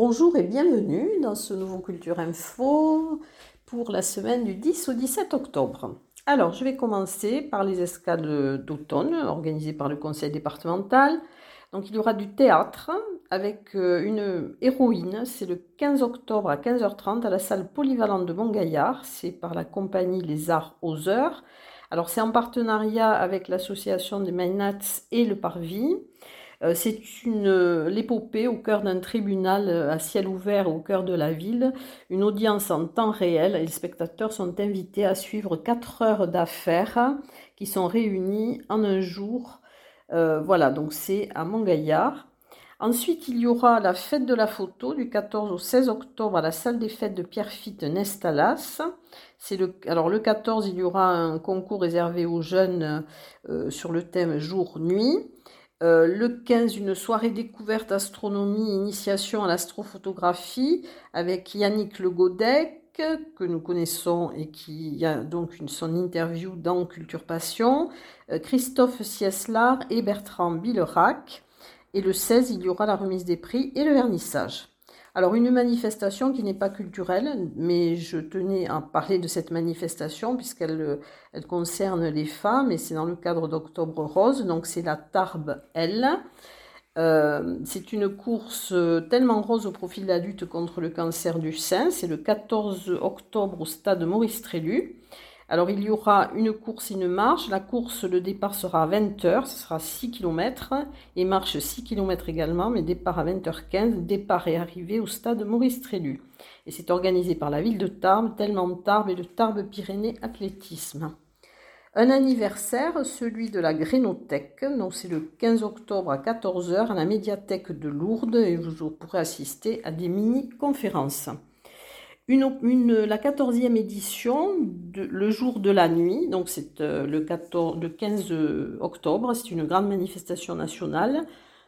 Bonjour et bienvenue dans ce nouveau Culture Info pour la semaine du 10 au 17 octobre. Alors, je vais commencer par les escales d'automne organisées par le conseil départemental. Donc, il y aura du théâtre avec euh, une héroïne. C'est le 15 octobre à 15h30 à la salle polyvalente de Montgaillard. C'est par la compagnie Les Arts aux Heures. Alors, c'est en partenariat avec l'association des Mainats et le Parvis. Euh, c'est euh, l'épopée au cœur d'un tribunal euh, à ciel ouvert au cœur de la ville, une audience en temps réel. Les spectateurs sont invités à suivre quatre heures d'affaires qui sont réunies en un jour. voilà, donc c'est à Montgaillard. Ensuite, il y aura la fête de la photo du 14 au 16 octobre à la salle des fêtes de Pierrefitte Nestalas. Le, alors le 14, il y aura un concours réservé aux jeunes sur le thème jour-nuit. Euh, le 15, une soirée découverte astronomie, initiation à l'astrophotographie avec Yannick Le Godec, que nous connaissons et qui a donc une, son interview dans Culture Passion, euh, Christophe Sieslar et Bertrand Billerac. Et le 16, il y aura la remise des prix et le vernissage. Alors une manifestation qui n'est pas culturelle, mais je tenais à parler de cette manifestation puisqu'elle elle concerne les femmes et c'est dans le cadre d'Octobre Rose, donc c'est la Tarbes L. Euh, c'est une course tellement rose au profil de la lutte contre le cancer du sein. C'est le 14 octobre au stade Maurice Trélu. Alors il y aura une course et une marche. La course, le départ sera à 20h, ce sera 6 km, et marche 6 km également, mais départ à 20h15, départ et arrivée au stade Maurice Trélu. Et c'est organisé par la ville de Tarbes, tellement Tarbes et le Tarbes Pyrénées Athlétisme. Un anniversaire, celui de la Grénothèque, donc c'est le 15 octobre à 14h à la médiathèque de Lourdes et vous pourrez assister à des mini-conférences une, la 14e édition, de, le jour de la nuit, donc c'est euh, le, 14, le 15 octobre, c'est une grande manifestation nationale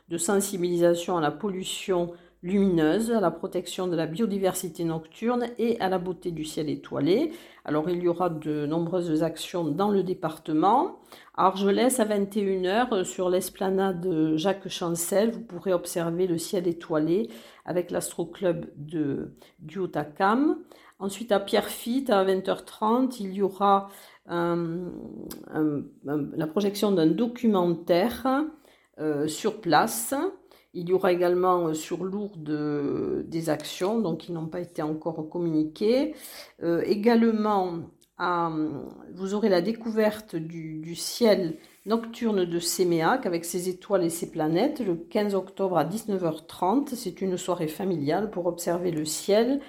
de sensibilisation à la pollution lumineuse, à la protection de la biodiversité nocturne et à la beauté du ciel étoilé. Alors il y aura de nombreuses actions dans le département. À Argelès, à 21h, euh, sur l'esplanade Jacques Chancel, vous pourrez observer le ciel étoilé avec l'Astro-Club du Haut-Acam. Ensuite, à Pierrefitte, à 20h30, il y aura la projection d'un documentaire euh, sur place il y aura également euh, sur Lourdes des actions, donc qui n'ont pas été encore communiquées. Euh, également, vous aurez la découverte du, ciel nocturne de Séméac avec ses étoiles et ses planètes le 15 octobre à 19h30. C'est une soirée familiale pour observer le ciel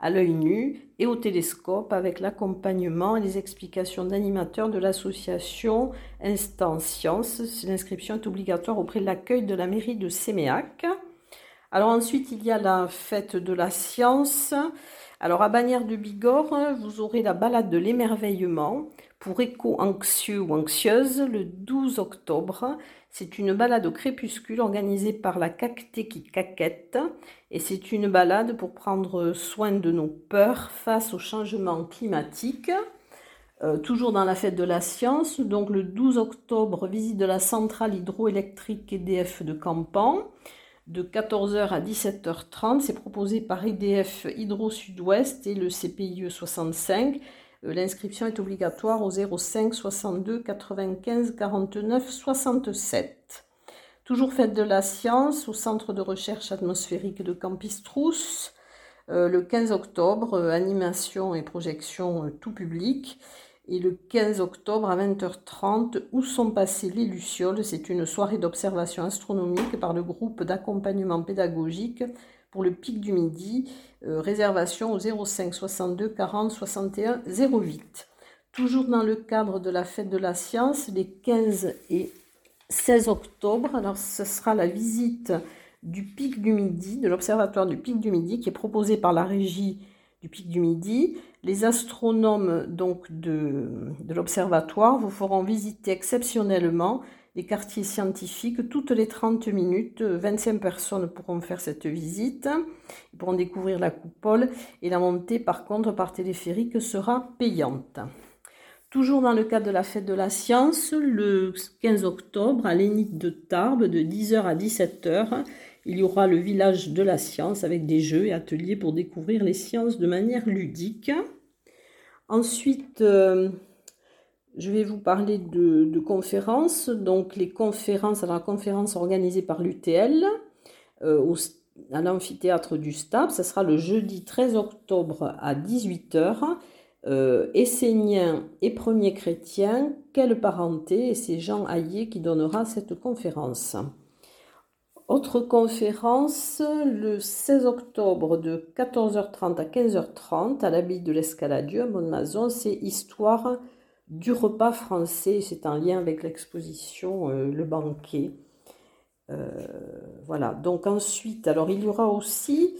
à l'œil nu et au télescope avec l'accompagnement et les explications d'animateurs de l'association Instant Science. L'inscription est obligatoire auprès de l'accueil de la mairie de Séméac. Alors ensuite, il y a la fête de la science. Alors à Bagnères de Bigorre, vous aurez la balade de l'émerveillement pour éco-anxieux ou anxieuse le 12 octobre. C'est une balade au crépuscule organisée par la Cacté qui caquette et c'est une balade pour prendre soin de nos peurs face au changement climatique. Euh, toujours dans la fête de la science, donc le 12 octobre, visite de la centrale hydroélectrique EDF de Campan de 14h à 17h30. C'est proposé par EDF Hydro Sud-Ouest et le CPIE 65. Euh, l'inscription est obligatoire au 05 62 95 49 67. Toujours fête de la science au Centre de recherche atmosphérique de Campistrous. Euh, le 15 octobre, euh, animation et projection tout public. Et le 15 octobre à 20h30, où sont passées les Lucioles? C'est une soirée d'observation astronomique par le groupe d'accompagnement pédagogique le pic du midi. Euh, réservation au 05 62 40 61 08. Toujours dans le cadre de la fête de la science, les 15 et 16 octobre, alors ce sera la visite du pic du midi, de l'observatoire du pic du midi qui est proposé par la régie du pic du midi. Les astronomes donc de l'observatoire vous feront visiter exceptionnellement les quartiers scientifiques toutes les 30 minutes. 25 personnes pourront faire cette visite. Ils pourront découvrir la coupole et la montée par contre par téléphérique sera payante. Toujours dans le cadre de la fête de la science, le 15 octobre à l'Énith de Tarbes de 10h à 17h, Il y aura le village de la science avec des jeux et ateliers pour découvrir les sciences de manière ludique. Ensuite, euh, je vais vous parler de, conférences. Donc, les conférences, la conférence organisée par l'UTL euh, à l'amphithéâtre du Stab, ça sera le jeudi 13 octobre à 18h. Euh, Essénien et premier chrétien, quelle parenté Et c'est Jean Hayet qui donnera cette conférence. Autre conférence le 16 octobre de 14h30 à 15h30 à l'abbaye de l'Escaladieu à Mont-Mazon, c'est Histoire du repas français. C'est en lien avec l'exposition euh, Le banquet. Euh, voilà, donc ensuite, alors il y aura aussi,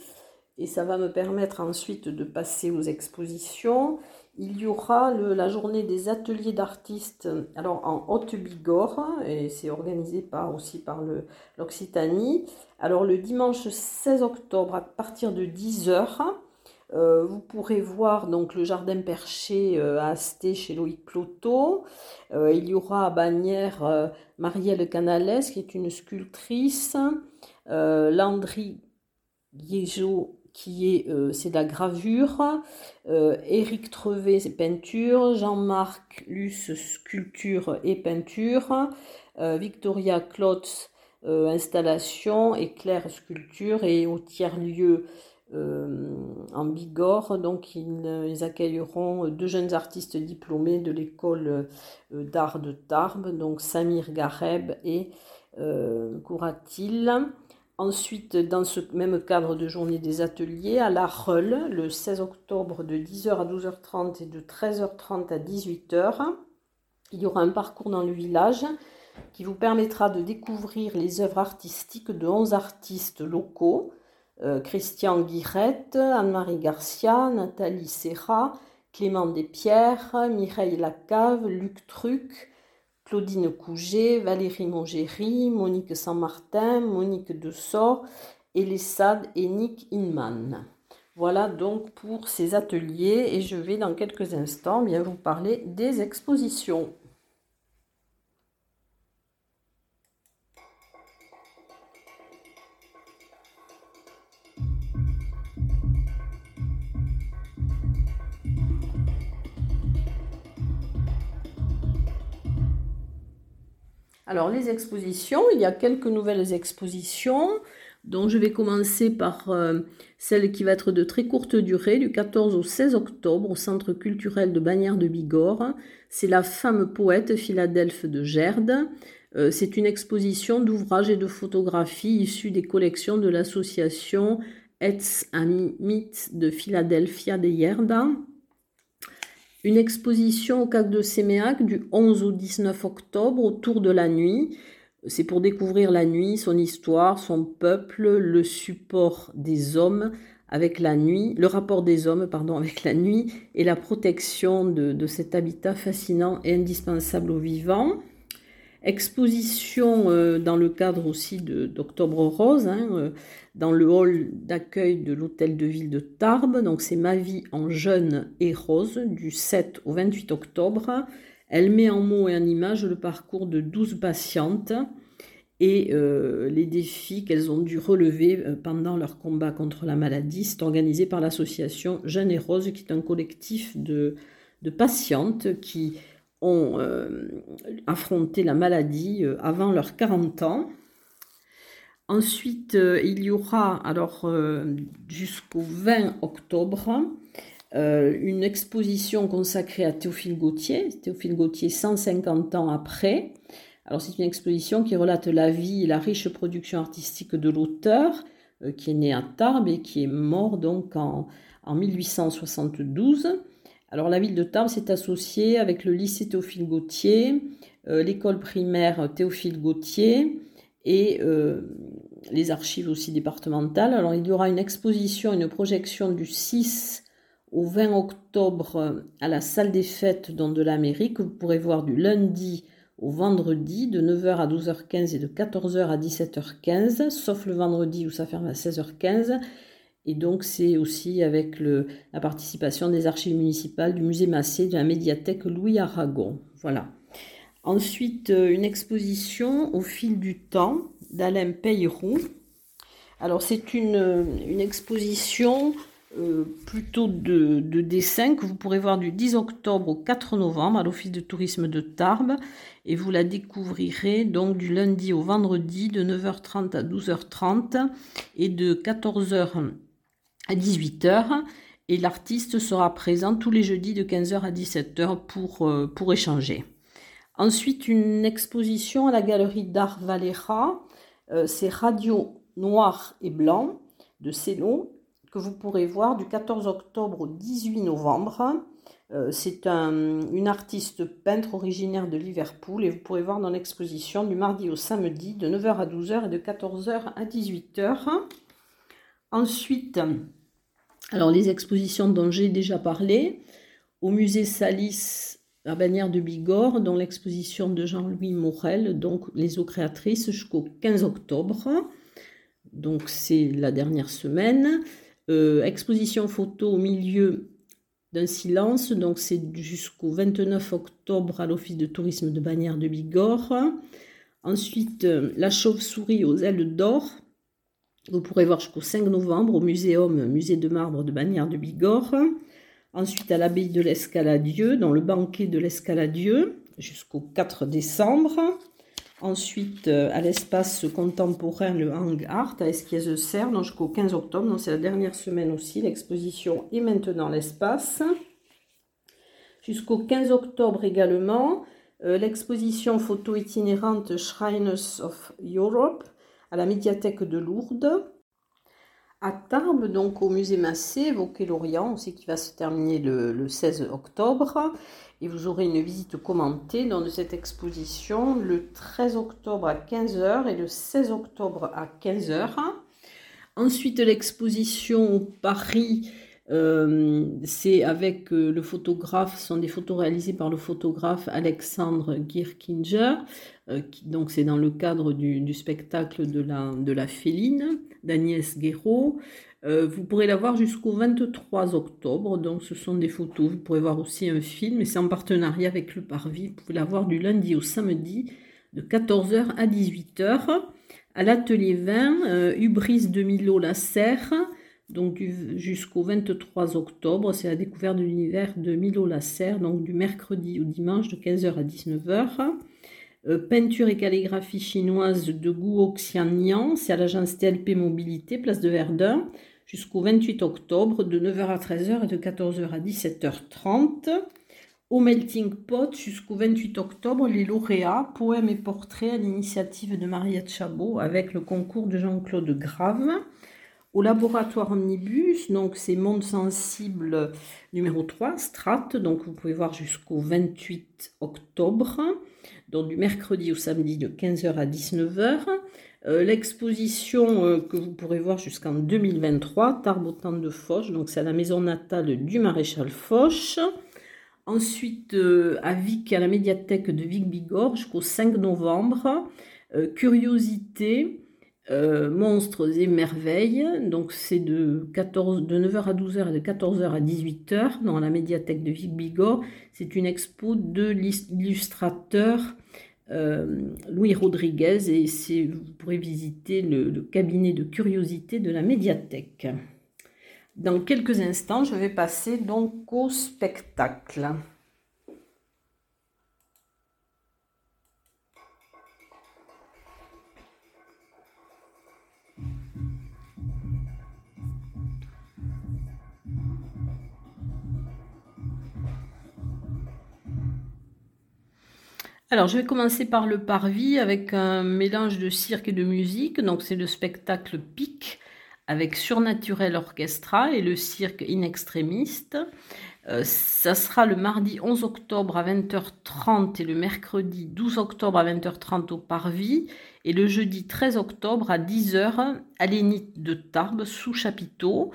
et ça va me permettre ensuite de passer aux expositions, il y aura la journée des ateliers d'artistes alors en Haute-Bigorre, et c'est organisé par, aussi par l'Occitanie. Alors le dimanche 16 octobre à partir de 10h, euh, vous pourrez voir donc le jardin perché euh, à Asté chez Loïc Cloto. Euh, il y aura à Bagnères Marielle Canales qui est une sculptrice. Landry Guégeot qui est euh, c'est de la gravure, euh, Éric Trevet c'est peinture, Jean-Marc Luce sculpture et peinture, euh, Victoria Klotz installation et Claire sculpture et au tiers lieu en Bigorre donc ils, accueilleront deux jeunes artistes diplômés de l'école d'art de Tarbes donc Samir Gareb et Kouratil. Ensuite, dans ce même cadre de journée des ateliers, à La Reule, le 16 octobre de 10h à 12h30 et de 13h30 à 18h, il y aura un parcours dans le village qui vous permettra de découvrir les œuvres artistiques de 11 artistes locaux. Euh, Christian Guirette, Anne-Marie Garcia, Nathalie Serra, Clément Despierres, Mireille Lacave, Luc Truc, Claudine Couget, Valérie Mongéry, Monique Saint-Martin, Monique Dessort, Elessad et Nick Inman. Voilà donc pour ces ateliers et je vais dans quelques instants bien vous parler des expositions. Alors les expositions, il y a quelques nouvelles expositions dont je vais commencer par euh, celle qui va être de très courte durée, du 14 au 16 octobre au Centre culturel de Bagnères de Bigorre. C'est la femme poète Philadelphe de Gerde. Euh, c'est une exposition d'ouvrages et de photographies issues des collections de l'association Etz Amit de Philadelphia de Yerda une exposition au CAC de Séméac du 11 au 19 octobre autour de la nuit. C'est pour découvrir la nuit, son histoire, son peuple, le support des hommes avec la nuit, le rapport des hommes pardon, avec la nuit et la protection de cet habitat fascinant et indispensable aux vivants. Exposition euh, dans le cadre aussi d'Octobre Rose, hein, euh, dans le hall d'accueil de l'hôtel de ville de Tarbes. Donc c'est Ma vie en jeune et rose du 7 au 28 octobre. Elle met en mots et en images le parcours de 12 patientes et euh, les défis qu'elles ont dû relever pendant leur combat contre la maladie. C'est organisé par l'association Jeune et Rose, qui est un collectif de, de patientes qui ont euh, affronté la maladie euh, avant leurs 40 ans. Ensuite, euh, il y aura, alors jusqu'au 20 octobre, une exposition consacrée à Théophile Gautier. Théophile Gautier, 150 ans après. Alors, c'est une exposition qui relate la vie et la riche production artistique de l'auteur, qui est né à Tarbes et qui est mort donc en, en 1872. Alors la ville de Tarbes s'est associée avec le lycée Théophile Gautier, euh, l'école primaire Théophile Gautier et euh, les archives aussi départementales. Alors il y aura une exposition, une projection du 6 au 20 octobre à la salle des fêtes dans de l'Amérique. Vous pourrez voir du lundi au vendredi de 9h à 12h15 et de 14h à 17h15, sauf le vendredi où ça ferme à 16h15 et donc, c'est aussi avec la participation des archives municipales, du musée Massé, de la médiathèque Louis Aragon. Voilà. Ensuite, euh, une exposition au fil du temps d'Alain Peyroux. Alors c'est une, exposition euh, plutôt de, de dessins que vous pourrez voir du 10 octobre au 4 novembre à l'Office de tourisme de Tarbes et vous la découvrirez donc du lundi au vendredi de 9h30 à 12h30 et de 14h à 18h et l'artiste sera présent tous les jeudis de 15h à 17h pour, euh, pour échanger. Ensuite, une exposition à la galerie d'art Valera, euh, c'est Radio Noir et Blanc de Célo, que vous pourrez voir du 14 octobre au 18 novembre. Euh, c'est une artiste peintre originaire de Liverpool et vous pourrez voir dans l'exposition du mardi au samedi de 9h à 12h et de 14h à 18h. Ensuite, alors les expositions dont j'ai déjà parlé, au musée Salis à Bagnères de Bigorre, dans l'exposition de Jean-Louis Morel, donc les eaux créatrices, jusqu'au 15 octobre. Donc c'est la dernière semaine. Euh, exposition photo au milieu d'un silence, donc c'est jusqu'au 29 octobre à l'Office de tourisme de Bagnères de Bigorre. Ensuite, euh, la chauve-souris aux ailes d'or. Vous pourrez voir jusqu'au 5 novembre au Muséum, Musée de marbre de Bagnères de Bigorre. Ensuite, à l'abbaye de l'Escaladieu, dans le banquet de l'Escaladieu, jusqu'au 4 décembre. Ensuite, euh, à l'espace contemporain, le Hang Art, à Esquies-Serre, jusqu'au 15 octobre. C'est la dernière semaine aussi. L'exposition est maintenant l'espace. Jusqu'au 15 octobre également, euh, l'exposition photo itinérante Shrines of Europe à la médiathèque de Lourdes à Tarbes, donc au musée Massé, évoqué l'Orient, aussi qui va se terminer le, 16 octobre. Et vous aurez une visite commentée dans de cette exposition le 13 octobre à 15h et le 16 octobre à 15h. Ensuite, l'exposition Paris, euh, c'est avec euh, le photographe, ce sont des photos réalisées par le photographe Alexandre Gierkinger. Euh, donc c'est dans le cadre du, spectacle de la, féline d'Agnès Guéraud. Euh, vous pourrez la voir jusqu'au 23 octobre, donc ce sont des photos. Vous pourrez voir aussi un film, et c'est en partenariat avec le Parvis. Vous pouvez la voir du lundi au samedi de 14h à 18h. À l'atelier 20, euh, Hubris de Milo La Serre, donc jusqu'au 23 octobre, c'est la découverte de l'univers de Milo La Serre, donc du mercredi au dimanche de 15h à 19h. Euh, peinture et calligraphie chinoise de Guo Xiannian, c'est à l'agence TLP Mobilité, place de Verdun, jusqu'au 28 octobre, de 9h à 13h et de 14h à 17h30. Au Melting Pot, jusqu'au 28 octobre, les lauréats, poèmes et portraits à l'initiative de Mariette Chabot avec le concours de Jean-Claude Grave. Au laboratoire Omnibus, donc c'est Monde Sensible numéro 3, Strat, donc vous pouvez voir jusqu'au 28 octobre donc du mercredi au samedi de 15h à 19h. Euh, l'exposition euh, que vous pourrez voir jusqu'en 2023, Tarbotan de Foch, donc c'est à la maison natale du maréchal Foch. Ensuite, euh, à Vic, à la médiathèque de Vic-Bigorre jusqu'au 5 novembre. Curiosité, Monstres et merveilles, donc c'est de, 14, de 9h à 12h et de 14h à 18h dans la médiathèque de Vic-Bigorre. C'est une expo de l'illustrateur euh, Louis Rodriguez et vous pourrez visiter le, cabinet de curiosité de la médiathèque. Dans quelques instants, je vais passer donc au spectacle. Alors, je vais commencer par le parvis avec un mélange de cirque et de musique. Donc, c'est le spectacle Pic avec Surnaturel Orchestra et le cirque In Extrémiste. Euh, ça sera le mardi 11 octobre à 20h30 et le mercredi 12 octobre à 20h30 au Parvis et le jeudi 13 octobre à 10h à l'Énite de Tarbes sous chapiteau.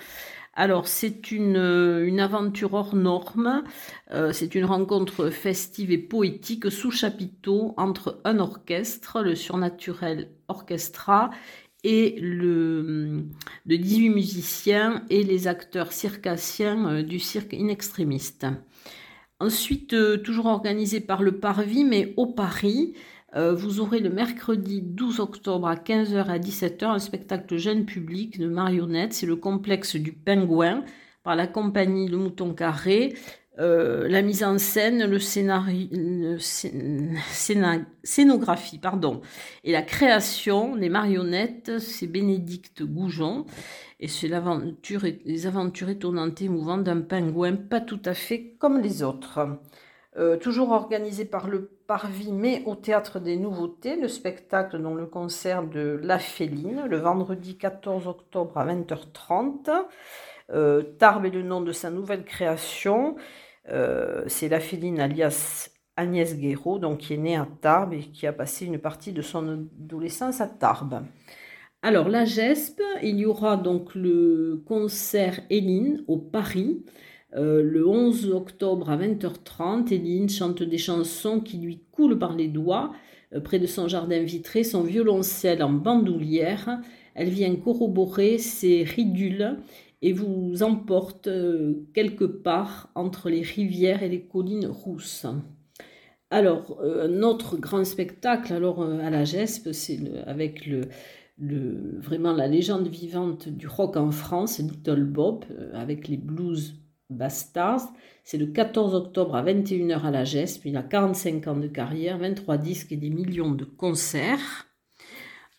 Alors, c'est une, une, aventure hors norme. Euh, c'est une rencontre festive et poétique sous chapiteau entre un orchestre, le Surnaturel Orchestra, et le, de 18 musiciens et les acteurs circassiens euh, du cirque inextrémiste. Ensuite, euh, toujours organisé par le Parvis, mais au Paris, Euh, vous aurez le mercredi 12 octobre à 15h à 17h un spectacle jeune public de marionnettes. C'est le complexe du Pingouin par la compagnie Le Mouton Carré. Euh, la mise en scène, le scénario, scénographie, pardon, et la création des marionnettes, c'est Bénédicte Goujon, et c'est l'aventure, les aventures étonnantes et émouvantes d'un pingouin pas tout à fait comme les autres. Euh, toujours organisé par le Parvis, mais au Théâtre des Nouveautés, le spectacle dont le concert de La Féline, le vendredi 14 octobre à 20h30. Euh, Tarbes est le nom de sa nouvelle création. Euh, c'est la féline alias Agnès Guéraud, donc qui est née à Tarbes et qui a passé une partie de son adolescence à Tarbes. Alors, la GESP, il y aura donc le concert Héline au Paris. Euh, le 11 octobre à 20h30, Héline chante des chansons qui lui coulent par les doigts. Euh, près de son jardin vitré, son violoncelle en bandoulière. Elle vient corroborer ses ridules et vous emporte euh, quelque part entre les rivières et les collines rousses. Alors, notre grand spectacle alors à la GESP, c'est avec le, vraiment la légende vivante du rock en France, Little Bob, avec les blues Bastards. C'est le 14 octobre à 21h à la GESP. Il a 45 ans de carrière, 23 disques et des millions de concerts.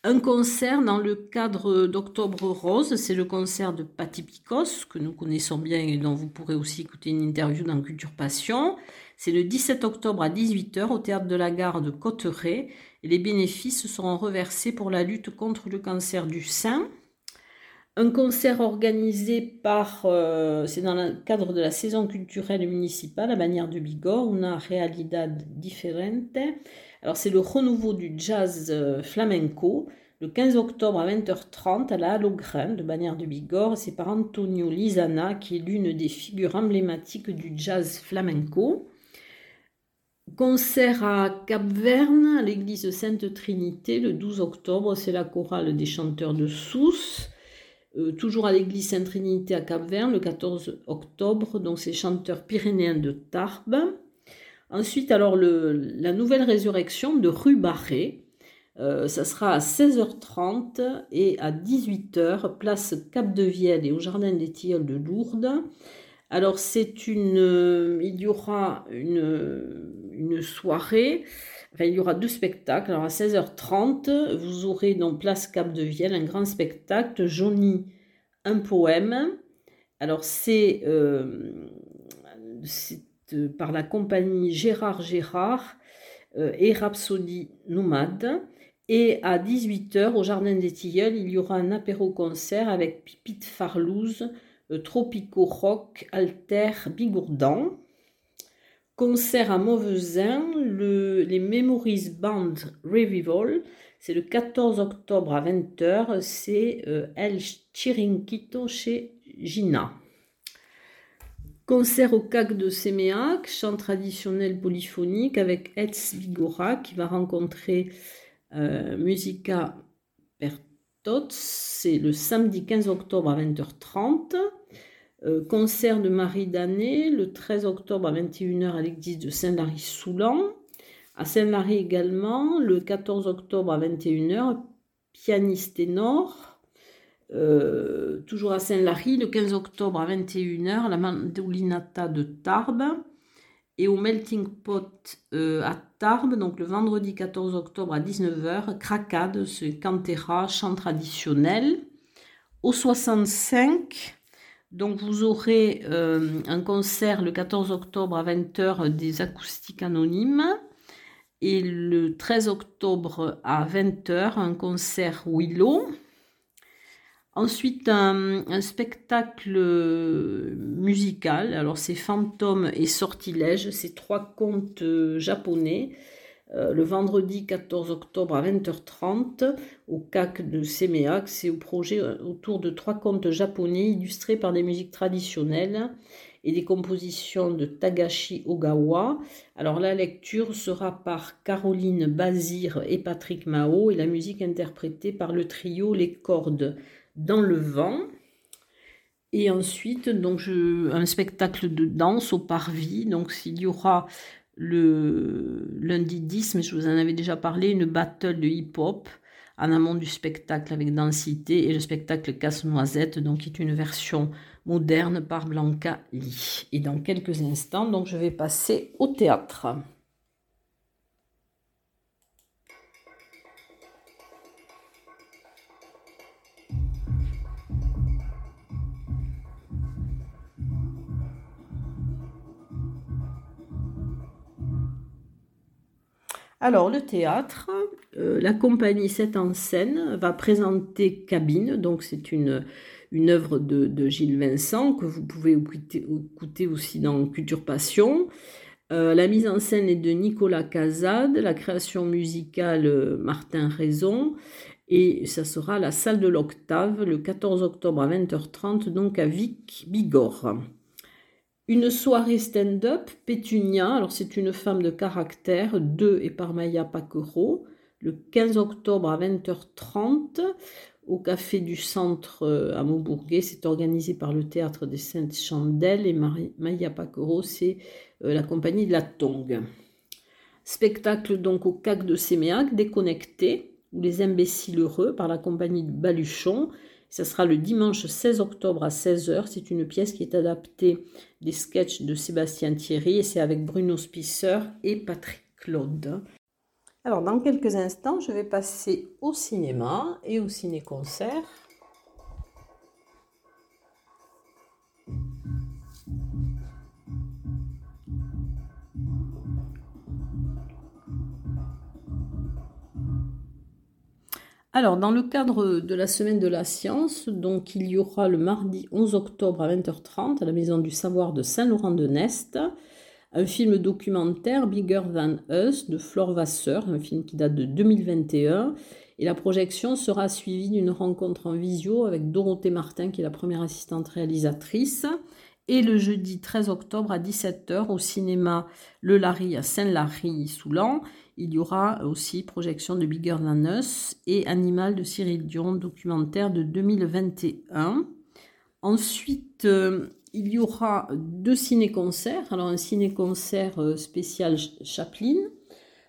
Un concert dans le cadre d'Octobre Rose, c'est le concert de Patty Picos, que nous connaissons bien et dont vous pourrez aussi écouter une interview dans Culture Passion. C'est le 17 octobre à 18h au théâtre de la gare de Cotteret et les bénéfices seront reversés pour la lutte contre le cancer du sein. Un concert organisé par, euh, c'est dans le cadre de la saison culturelle municipale à Bagnères de Bigorre, una realidad diferente. Alors c'est le renouveau du jazz euh, flamenco, le 15 octobre à 20h30 à la Hallogren de Bagnères de Bigorre. C'est par Antonio Lizana, qui est l'une des figures emblématiques du jazz flamenco. Concert à Cap-Verne, à l'église Sainte Trinité, le 12 octobre, c'est la chorale des chanteurs de Sousse. Euh, toujours à l'église Sainte-Trinité à Cap-Verne, le 14 octobre, donc c'est chanteurs pyrénéens de Tarbes. Ensuite, alors, la nouvelle résurrection de rue Barré. Euh, ça sera à 16h30 et à 18h, place Cap de Vielle et au Jardin des Tilleuls de Lourdes. Alors, c'est une. Euh, il y aura une soirée. Il y aura deux spectacles. Alors, à 16h30, vous aurez dans Place Cap de Vielle un grand spectacle, Johnny, un poème. Alors, c'est. Euh, par la compagnie Gérard Gérard euh, et Rhapsody Nomade. Et à 18h, au Jardin des Tilleuls, il y aura un apéro-concert avec Pipite Farlouse, euh, Tropico Rock, Alter, Bigourdan. Concert à Mauvesin, le, les Memories Band Revival, c'est le 14 octobre à 20h, c'est euh, El Chirinquito chez Gina. Concert au CAC de Séméac, chant traditionnel polyphonique avec Etz Vigora qui va rencontrer euh, Musica Pertot. C'est le samedi 15 octobre à 20h30. Euh, concert de Marie Danet le 13 octobre à 21h à l'église de Saint-Lary-Soulan. À Saint-Lary également, le 14 octobre à 21h, pianiste ténor. Euh, toujours à Saint-Lary, le 15 octobre à 21h, la Mandolinata de Tarbes. Et au Melting Pot euh, à Tarbes, donc le vendredi 14 octobre à 19h, Cracade, ce cantera, chant traditionnel. Au 65, donc vous aurez euh, un concert le 14 octobre à 20h des acoustiques anonymes. Et le 13 octobre à 20h, un concert Willow. Ensuite, un, spectacle musical. Alors, c'est Fantôme et Sortilège. C'est trois contes euh, japonais. Euh, le vendredi 14 octobre à 20h30 au CAC de Semeak. C'est au projet euh, autour de trois contes japonais illustrés par des musiques traditionnelles et des compositions de Tagashi Ogawa. Alors la lecture sera par Caroline Bazir et Patrick Mao et la musique interprétée par le trio Les Cordes dans le vent. Et ensuite, donc un spectacle de danse au parvis. Donc, il y aura le lundi 10, mais je vous en avais déjà parlé, une battle de hip-hop en amont du spectacle avec densité et le spectacle Casse-Noisette, donc qui est une version moderne par Blanca Lee. Et dans quelques instants, donc je vais passer au théâtre. Alors, le théâtre, euh, la compagnie 7 en scène va présenter Cabine, donc c'est une, une œuvre de, Gilles Vincent que vous pouvez écouter, aussi dans Culture. Euh, la mise en scène est de Nicolas Cazade, la création musicale euh, Martin Raison, et ça sera la salle de l'Octave le 14 octobre à 20h30, donc à Vic Bigorre. Une soirée stand-up, Pétunia, alors c'est une femme de caractère, de et par Maya Paquereau, le 15 octobre à 20h30 au Café du Centre euh, à Montbourguet. C'est organisé par le Théâtre des Saintes Chandelles et Maya Paquereau, c'est euh, la compagnie de la Tongue. Spectacle donc au CAC de Séméac, déconnecté, ou les imbéciles heureux par la compagnie de Baluchon. Ce sera le dimanche 16 octobre à 16h. C'est une pièce qui est adaptée des sketchs de Sébastien Thierry et c'est avec Bruno Spisser et Patrick Claude. Alors, dans quelques instants, je vais passer au cinéma et au ciné-concert. Alors, dans le cadre de la semaine de la science, donc il y aura le mardi 11 octobre à 20h30 à la Maison du Savoir de Saint-Laurent-de-Nest un film documentaire Bigger Than Us de Flore Vasseur, un film qui date de 2021. Et la projection sera suivie d'une rencontre en visio avec Dorothée Martin, qui est la première assistante réalisatrice. Et le jeudi 13 octobre à 17h au cinéma Le Larry à Saint-Lary-Soulan, il y aura aussi projection de Bigger Than Us et Animal de Cyril Dion, documentaire de 2021. Ensuite, euh, il y aura deux ciné-concerts. Alors, un ciné-concert euh, spécial Chaplin,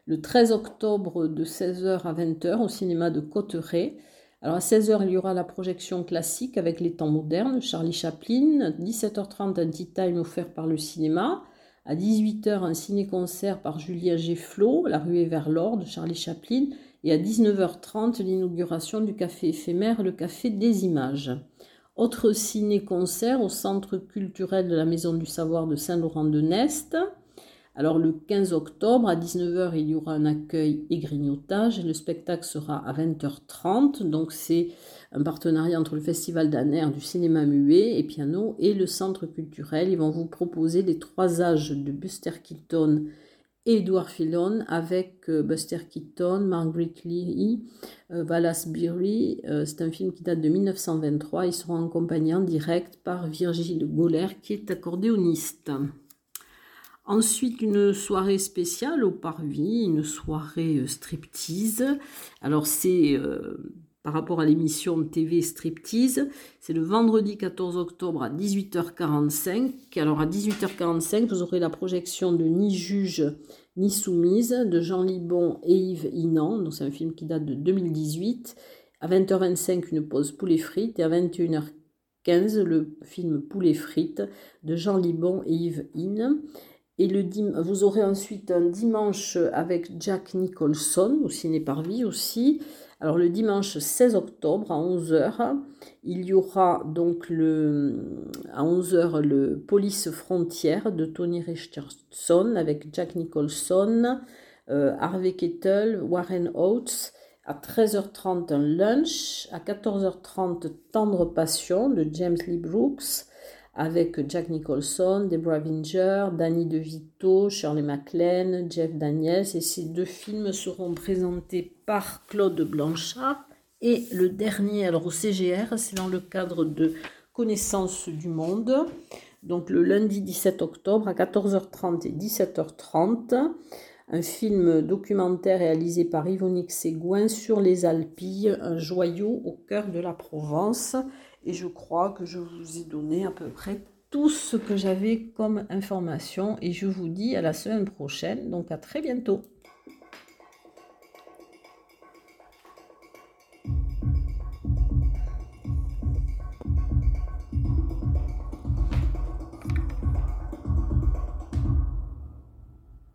le 13 octobre de 16h à 20h au cinéma de Cotteret. Alors, à 16h, il y aura la projection classique avec les temps modernes, Charlie Chaplin. 17h30, un tea time offert par le cinéma. À 18h, un ciné-concert par Julien Gefflot, La ruée vers l'or de Charlie Chaplin. Et à 19h30, l'inauguration du café éphémère, le Café des Images. Autre ciné-concert au Centre culturel de la Maison du Savoir de Saint-Laurent-de-Nest. Alors le 15 octobre à 19h, il y aura un accueil et grignotage. Le spectacle sera à 20h30. Donc c'est un partenariat entre le Festival d'Aner du cinéma muet et piano et le Centre culturel. Ils vont vous proposer les trois âges de Buster Keaton et Edward Fillon avec euh, Buster Keaton, Margaret Lee, euh, Wallace Beery. Euh, c'est un film qui date de 1923. Ils seront accompagnés en direct par Virgile Goller qui est accordéoniste. Ensuite, une soirée spéciale au Parvis, une soirée euh, striptease. Alors, c'est euh, par rapport à l'émission TV Striptease, c'est le vendredi 14 octobre à 18h45. Alors, à 18h45, vous aurez la projection de Ni juge ni soumise de Jean Libon et Yves Inan. Donc, c'est un film qui date de 2018. À 20h25, une pause poulet frites. Et à 21h15, le film Poulet frites de Jean Libon et Yves Inan. Et le vous aurez ensuite un dimanche avec Jack Nicholson au Ciné Parvis aussi. Alors le dimanche 16 octobre à 11h, il y aura donc le, à 11h le Police Frontière de Tony Richardson avec Jack Nicholson, euh, Harvey Kettle, Warren Oates. À 13h30 un lunch, à 14h30 Tendre Passion de James Lee Brooks avec Jack Nicholson, Deborah Winger, Danny DeVito, Shirley MacLaine, Jeff Daniels. Et ces deux films seront présentés par Claude Blanchard. Et le dernier, alors au CGR, c'est dans le cadre de Connaissance du Monde. Donc le lundi 17 octobre à 14h30 et 17h30 un film documentaire réalisé par Yvonique Ségouin sur les Alpilles, un joyau au cœur de la Provence. Et je crois que je vous ai donné à peu près tout ce que j'avais comme information et je vous dis à la semaine prochaine, donc à très bientôt.